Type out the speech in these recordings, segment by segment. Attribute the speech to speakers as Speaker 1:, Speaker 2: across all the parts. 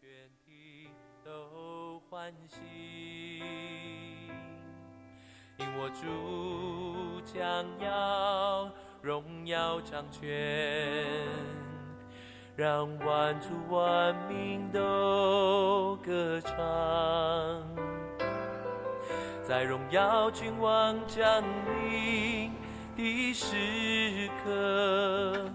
Speaker 1: 全体都欢喜，因我主将要荣耀掌权，让万族万民都歌唱，在荣耀君王降临的时刻。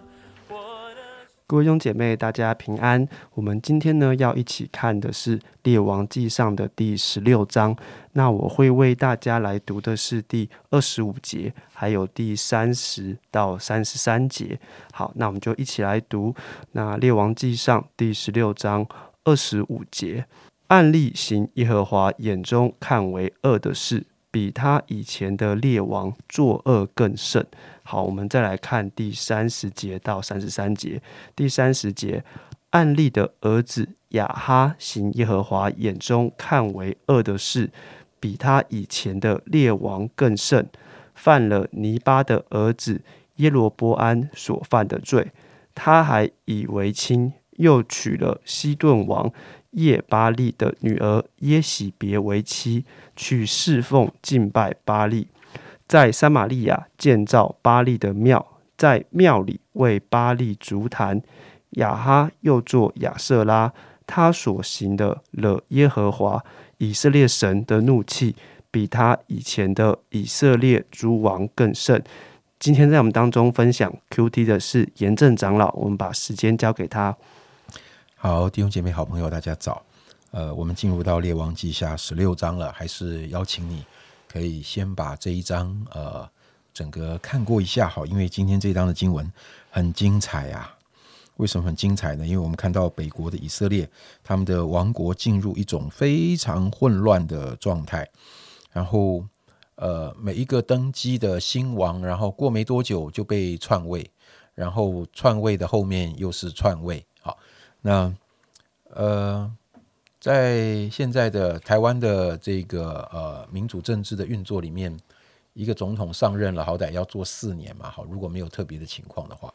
Speaker 2: 各位兄姐妹，大家平安。我们今天呢要一起看的是《列王记上》的第十六章。那我会为大家来读的是第二十五节，还有第三十到三十三节。好，那我们就一起来读。那《列王记上》第十六章二十五节：案例行耶和华眼中看为恶的事，比他以前的列王作恶更甚。好，我们再来看第三十节到三十三节。第三十节，案例的儿子亚哈行耶和华眼中看为恶的事，比他以前的列王更甚，犯了尼巴的儿子耶罗波安所犯的罪。他还以为亲，又娶了西顿王叶巴利的女儿耶喜别为妻，去侍奉敬拜巴利。在撒玛利亚建造巴利的庙，在庙里为巴利足坛。亚哈又做亚瑟拉，他所行的了耶和华以色列神的怒气，比他以前的以色列诸王更甚。今天在我们当中分享 Q T 的是严正长老，我们把时间交给他。
Speaker 3: 好，弟兄姐妹、好朋友，大家早。呃，我们进入到列王记下十六章了，还是邀请你。可以先把这一章呃整个看过一下好，因为今天这一章的经文很精彩啊。为什么很精彩呢？因为我们看到北国的以色列，他们的王国进入一种非常混乱的状态，然后呃每一个登基的新王，然后过没多久就被篡位，然后篡位的后面又是篡位。那呃。在现在的台湾的这个呃民主政治的运作里面，一个总统上任了，好歹要做四年嘛，好，如果没有特别的情况的话，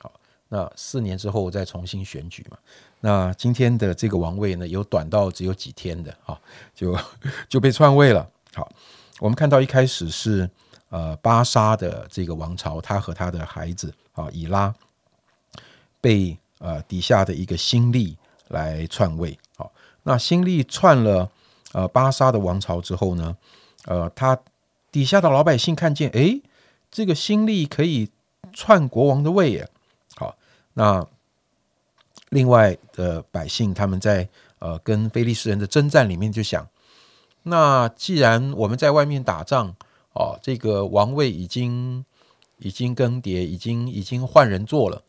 Speaker 3: 好，那四年之后再重新选举嘛。那今天的这个王位呢，有短到只有几天的，哈，就 就被篡位了。好，我们看到一开始是呃巴沙的这个王朝，他和他的孩子啊以拉被呃底下的一个新力来篡位，好。那新力篡了呃巴沙的王朝之后呢，呃，他底下的老百姓看见，哎，这个新力可以篡国王的位耶。好，那另外的百姓他们在呃跟菲利斯人的征战里面就想，那既然我们在外面打仗，哦，这个王位已经已经更迭，已经已经换人做了，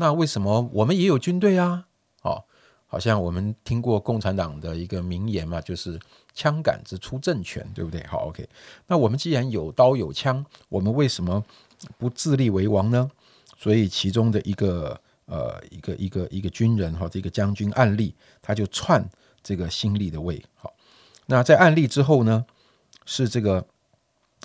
Speaker 3: 那为什么我们也有军队啊？哦。好像我们听过共产党的一个名言嘛，就是“枪杆子出政权”，对不对？好，OK。那我们既然有刀有枪，我们为什么不自立为王呢？所以其中的一个呃一个一个一个军人哈，这个将军案例，他就篡这个新立的位。好，那在案例之后呢，是这个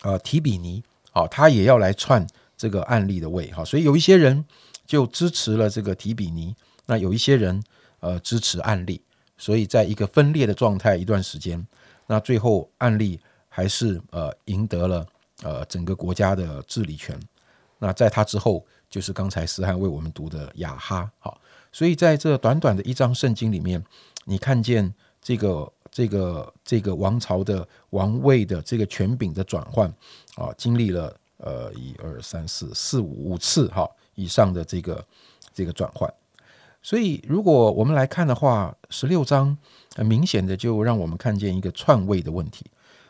Speaker 3: 呃提比尼，好，他也要来篡这个案例的位。好，所以有一些人就支持了这个提比尼，那有一些人。呃，支持案例，所以在一个分裂的状态一段时间，那最后案例还是呃赢得了呃整个国家的治理权。那在他之后，就是刚才思翰为我们读的雅哈。好，所以在这短短的一章圣经里面，你看见这个这个这个王朝的王位的这个权柄的转换啊，经历了呃一二三四四五五次哈以上的这个这个转换。所以，如果我们来看的话，十六章很明显的就让我们看见一个篡位的问题。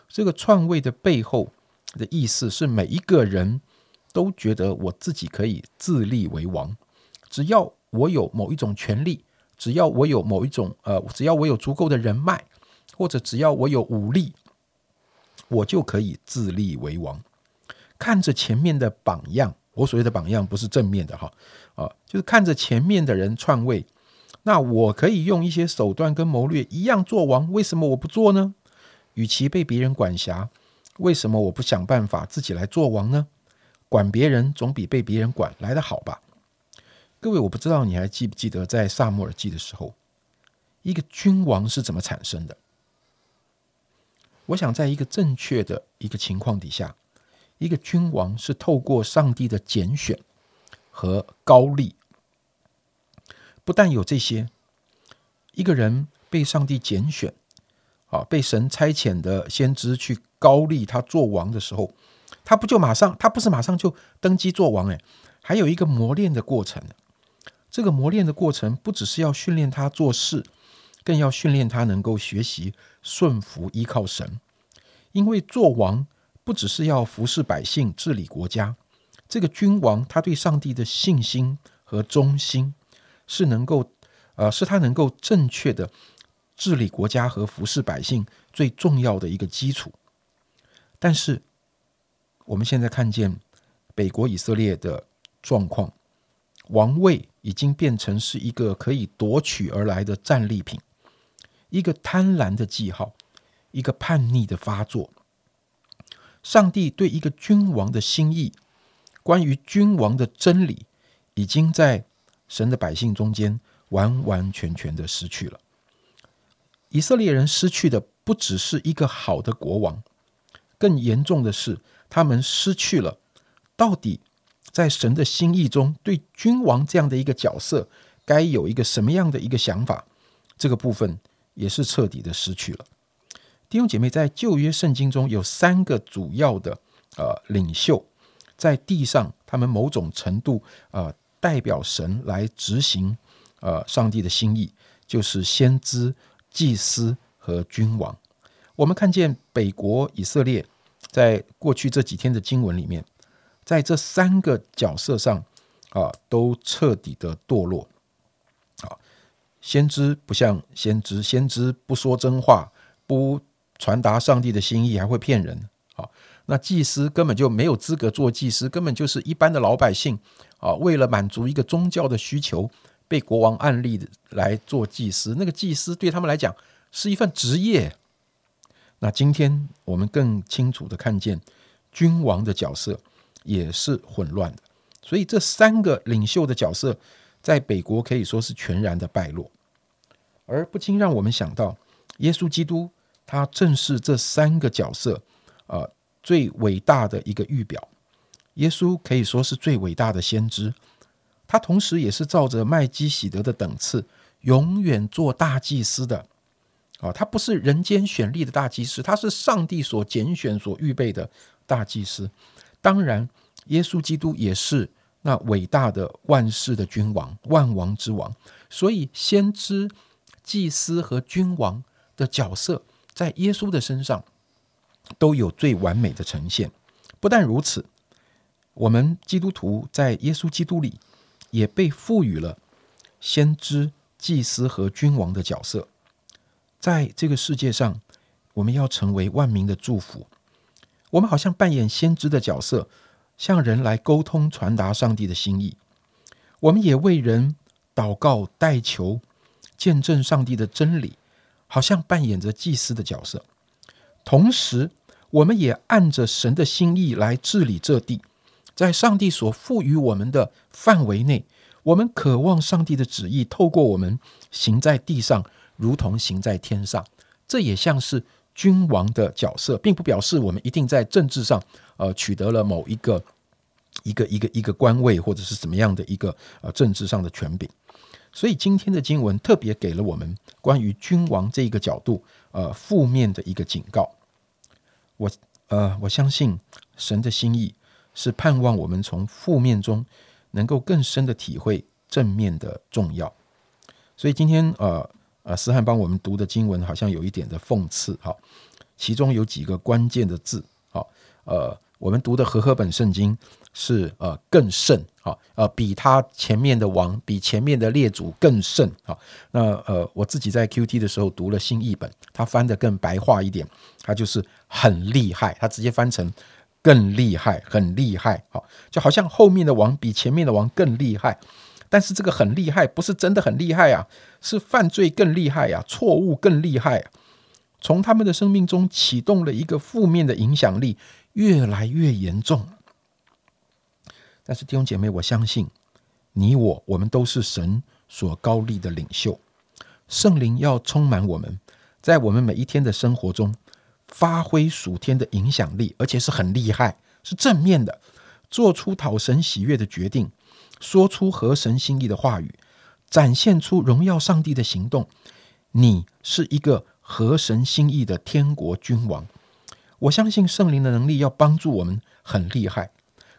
Speaker 3: 这个篡位的背后的意思是，每一个人都觉得我自己可以自立为王，只要我有某一种权利，只要我有某一种呃，只要我有足够的人脉，或者只要我有武力，我就可以自立为王。看着前面的榜样。我所谓的榜样不是正面的哈，啊，就是看着前面的人篡位，那我可以用一些手段跟谋略一样做王，为什么我不做呢？与其被别人管辖，为什么我不想办法自己来做王呢？管别人总比被别人管来的好吧？各位，我不知道你还记不记得在萨摩尔记的时候，一个君王是怎么产生的？我想，在一个正确的一个情况底下，一个君王是透过上帝的拣选和高丽。不但有这些，一个人被上帝拣选，啊，被神差遣的先知去高丽他做王的时候，他不就马上，他不是马上就登基做王，哎，还有一个磨练的过程。这个磨练的过程，不只是要训练他做事。更要训练他能够学习顺服依靠神，因为做王不只是要服侍百姓、治理国家。这个君王他对上帝的信心和忠心，是能够呃，是他能够正确的治理国家和服侍百姓最重要的一个基础。但是我们现在看见北国以色列的状况，王位已经变成是一个可以夺取而来的战利品。一个贪婪的记号，一个叛逆的发作。上帝对一个君王的心意，关于君王的真理，已经在神的百姓中间完完全全的失去了。以色列人失去的不只是一个好的国王，更严重的是，他们失去了到底在神的心意中对君王这样的一个角色，该有一个什么样的一个想法？这个部分。也是彻底的失去了。弟兄姐妹，在旧约圣经中有三个主要的呃领袖，在地上，他们某种程度呃代表神来执行呃上帝的心意，就是先知、祭司和君王。我们看见北国以色列在过去这几天的经文里面，在这三个角色上啊，都彻底的堕落。啊先知不像先知，先知不说真话，不传达上帝的心意，还会骗人。好，那祭司根本就没有资格做祭司，根本就是一般的老百姓啊。为了满足一个宗教的需求，被国王案例来做祭司，那个祭司对他们来讲是一份职业。那今天我们更清楚的看见，君王的角色也是混乱的。所以这三个领袖的角色，在北国可以说是全然的败落。而不禁让我们想到，耶稣基督他正是这三个角色啊最伟大的一个预表。耶稣可以说是最伟大的先知，他同时也是照着麦基喜德的等次，永远做大祭司的。啊，他不是人间选立的大祭司，他是上帝所拣选、所预备的大祭司。当然，耶稣基督也是那伟大的万世的君王、万王之王。所以，先知。祭司和君王的角色，在耶稣的身上都有最完美的呈现。不但如此，我们基督徒在耶稣基督里也被赋予了先知、祭司和君王的角色。在这个世界上，我们要成为万民的祝福。我们好像扮演先知的角色，向人来沟通、传达上帝的心意。我们也为人祷告、代求。见证上帝的真理，好像扮演着祭司的角色。同时，我们也按着神的心意来治理这地。在上帝所赋予我们的范围内，我们渴望上帝的旨意透过我们行在地上，如同行在天上。这也像是君王的角色，并不表示我们一定在政治上呃取得了某一个一个一个一个官位，或者是怎么样的一个呃政治上的权柄。所以今天的经文特别给了我们关于君王这一个角度，呃，负面的一个警告。我呃，我相信神的心意是盼望我们从负面中能够更深的体会正面的重要。所以今天呃呃，思翰帮我们读的经文好像有一点的讽刺，好，其中有几个关键的字，好，呃，我们读的和合本圣经。是呃更甚啊呃比他前面的王比前面的列祖更甚啊那呃我自己在 Q T 的时候读了新译本，他翻的更白话一点，他就是很厉害，他直接翻成更厉害，很厉害，好就好像后面的王比前面的王更厉害，但是这个很厉害不是真的很厉害啊，是犯罪更厉害啊，错误更厉害啊，从他们的生命中启动了一个负面的影响力，越来越严重。但是弟兄姐妹，我相信你我，我们都是神所高立的领袖。圣灵要充满我们，在我们每一天的生活中发挥属天的影响力，而且是很厉害，是正面的，做出讨神喜悦的决定，说出合神心意的话语，展现出荣耀上帝的行动。你是一个合神心意的天国君王。我相信圣灵的能力要帮助我们很厉害。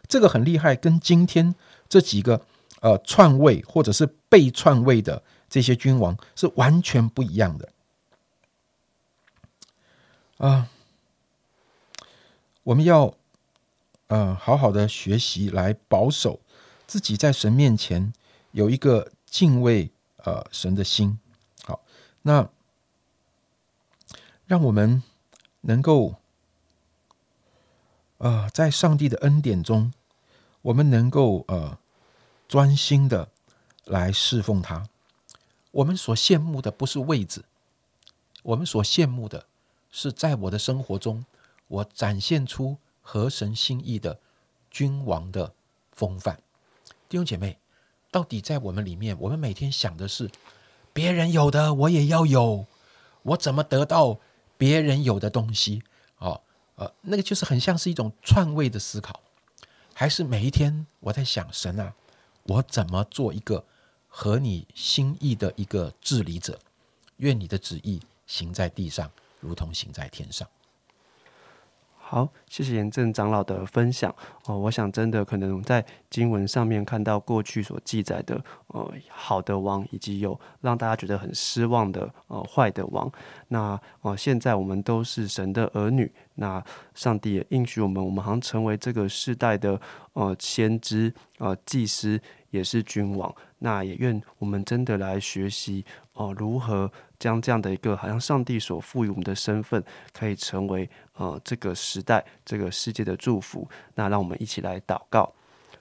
Speaker 3: 这个很厉害，跟今天这几个呃篡位或者是被篡位的这些君王是完全不一样的啊！我们要呃好好的学习来保守自己在神面前有一个敬畏呃神的心。好，那让我们能够呃在上帝的恩典中。我们能够呃专心的来侍奉他。我们所羡慕的不是位置，我们所羡慕的是在我的生活中，我展现出合神心意的君王的风范。弟兄姐妹，到底在我们里面，我们每天想的是别人有的我也要有，我怎么得到别人有的东西？呃，那个就是很像是一种篡位的思考。还是每一天我在想神啊，我怎么做一个合你心意的一个治理者？愿你的旨意行在地上，如同行在天上。
Speaker 2: 好，谢谢严正长老的分享哦。我想真的可能在经文上面看到过去所记载的呃好的王，以及有让大家觉得很失望的呃坏的王。那呃现在我们都是神的儿女，那上帝也应许我们，我们好像成为这个世代的呃先知呃祭司，也是君王。那也愿我们真的来学习哦如何。将这样的一个好像上帝所赋予我们的身份，可以成为呃这个时代、这个世界的祝福。那让我们一起来祷告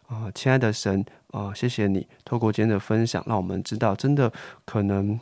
Speaker 2: 啊，亲爱的神啊，谢谢你透过今天的分享，让我们知道真的可能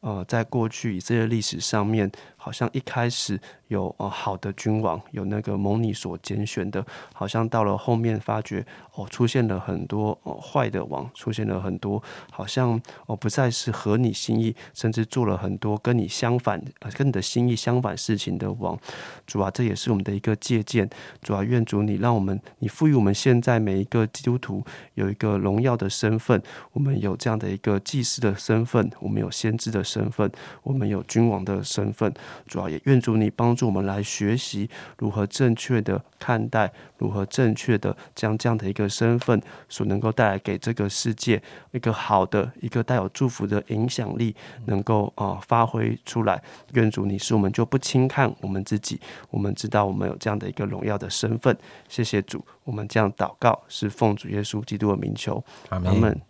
Speaker 2: 呃在过去以色列历史上面，好像一开始。有呃好的君王，有那个蒙你所拣选的，好像到了后面发觉哦，出现了很多哦坏的王，出现了很多好像哦不再是合你心意，甚至做了很多跟你相反、跟你的心意相反事情的王。主啊，这也是我们的一个借鉴。主啊，愿主你让我们，你赋予我们现在每一个基督徒有一个荣耀的身份，我们有这样的一个祭司的身份，我们有先知的身份，我们有君王的身份。主要，也愿主你帮助。我们来学习如何正确的看待，如何正确的将这样的一个身份所能够带来给这个世界一个好的、一个带有祝福的影响力，能够啊发挥出来。愿主你是我们就不轻看我们自己，我们知道我们有这样的一个荣耀的身份。谢谢主，我们这样祷告是奉主耶稣基督的名求，
Speaker 3: 阿门。